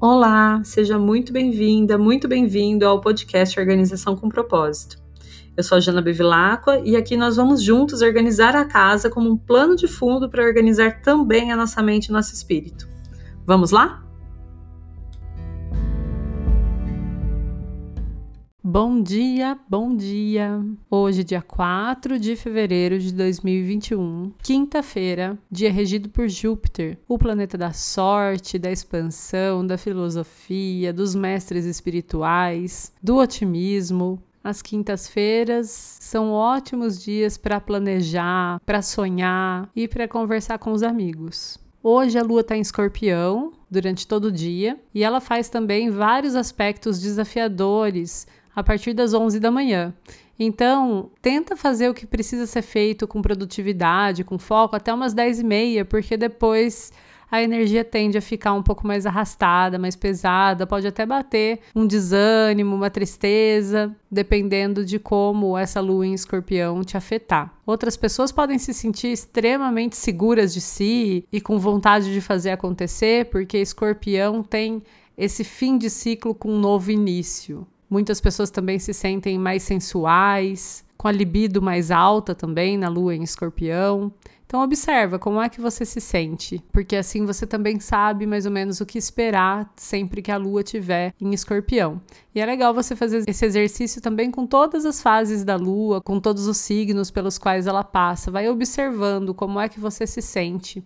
Olá, seja muito bem-vinda, muito bem-vindo ao podcast Organização com Propósito. Eu sou a Jana Bevilacqua e aqui nós vamos juntos organizar a casa como um plano de fundo para organizar também a nossa mente e nosso espírito. Vamos lá? Bom dia, bom dia! Hoje, dia 4 de fevereiro de 2021, quinta-feira, dia regido por Júpiter, o planeta da sorte, da expansão, da filosofia, dos mestres espirituais, do otimismo, as quintas-feiras são ótimos dias para planejar, para sonhar e para conversar com os amigos. Hoje a lua está em escorpião durante todo o dia e ela faz também vários aspectos desafiadores a partir das 11 da manhã. Então, tenta fazer o que precisa ser feito com produtividade, com foco, até umas 10 e meia, porque depois a energia tende a ficar um pouco mais arrastada, mais pesada, pode até bater um desânimo, uma tristeza, dependendo de como essa lua em escorpião te afetar. Outras pessoas podem se sentir extremamente seguras de si e com vontade de fazer acontecer, porque escorpião tem esse fim de ciclo com um novo início. Muitas pessoas também se sentem mais sensuais, com a libido mais alta também na lua em escorpião. Então observa como é que você se sente, porque assim você também sabe mais ou menos o que esperar sempre que a lua estiver em escorpião. E é legal você fazer esse exercício também com todas as fases da lua, com todos os signos pelos quais ela passa. Vai observando como é que você se sente.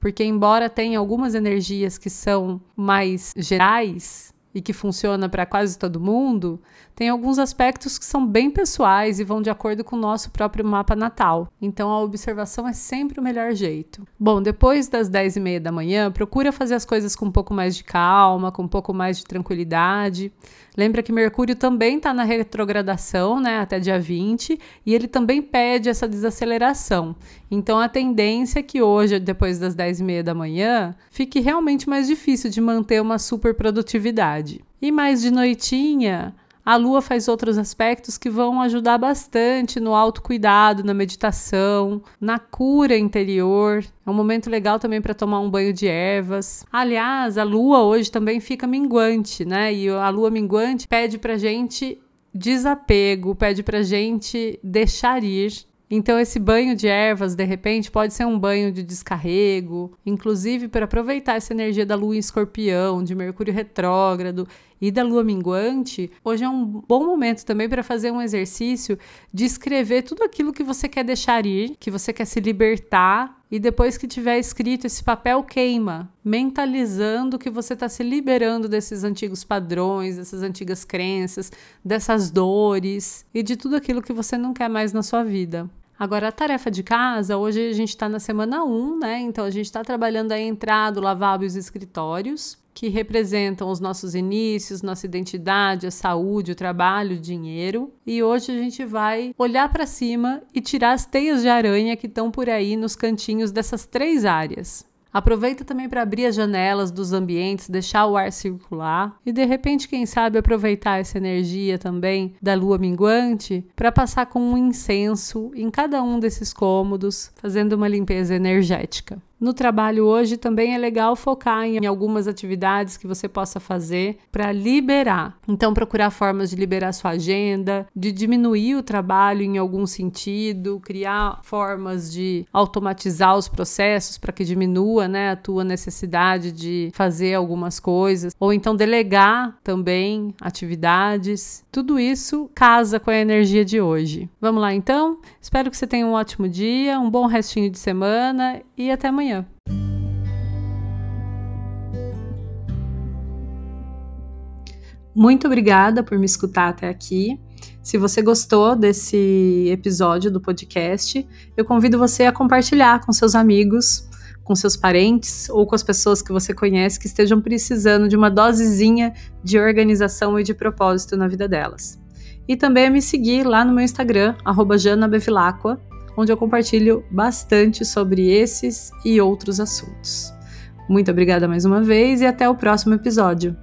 Porque embora tenha algumas energias que são mais gerais, e que funciona para quase todo mundo, tem alguns aspectos que são bem pessoais e vão de acordo com o nosso próprio mapa natal. Então a observação é sempre o melhor jeito. Bom, depois das 10 e meia da manhã, procura fazer as coisas com um pouco mais de calma, com um pouco mais de tranquilidade. Lembra que Mercúrio também está na retrogradação, né, até dia 20, e ele também pede essa desaceleração. Então a tendência é que hoje, depois das 10 e meia da manhã, fique realmente mais difícil de manter uma super produtividade. E mais de noitinha, a lua faz outros aspectos que vão ajudar bastante no autocuidado, na meditação, na cura interior. É um momento legal também para tomar um banho de ervas. Aliás, a lua hoje também fica minguante, né? E a lua minguante pede pra gente desapego, pede pra gente deixar ir. Então, esse banho de ervas, de repente, pode ser um banho de descarrego, inclusive para aproveitar essa energia da lua em escorpião, de Mercúrio retrógrado e da lua minguante, hoje é um bom momento também para fazer um exercício de escrever tudo aquilo que você quer deixar ir, que você quer se libertar. E depois que tiver escrito, esse papel queima, mentalizando que você está se liberando desses antigos padrões, dessas antigas crenças, dessas dores e de tudo aquilo que você não quer mais na sua vida. Agora, a tarefa de casa, hoje a gente está na semana 1, né? Então a gente está trabalhando a entrada, o lavabo e os escritórios que representam os nossos inícios, nossa identidade, a saúde, o trabalho, o dinheiro. E hoje a gente vai olhar para cima e tirar as teias de aranha que estão por aí nos cantinhos dessas três áreas. Aproveita também para abrir as janelas dos ambientes, deixar o ar circular e de repente, quem sabe, aproveitar essa energia também da lua minguante para passar com um incenso em cada um desses cômodos, fazendo uma limpeza energética. No trabalho hoje também é legal focar em algumas atividades que você possa fazer para liberar. Então, procurar formas de liberar sua agenda, de diminuir o trabalho em algum sentido, criar formas de automatizar os processos para que diminua né, a tua necessidade de fazer algumas coisas, ou então delegar também atividades. Tudo isso casa com a energia de hoje. Vamos lá então? Espero que você tenha um ótimo dia, um bom restinho de semana e até amanhã. Muito obrigada por me escutar até aqui. Se você gostou desse episódio do podcast, eu convido você a compartilhar com seus amigos, com seus parentes ou com as pessoas que você conhece que estejam precisando de uma dosezinha de organização e de propósito na vida delas. E também a me seguir lá no meu Instagram, janabevilacqua, onde eu compartilho bastante sobre esses e outros assuntos. Muito obrigada mais uma vez e até o próximo episódio.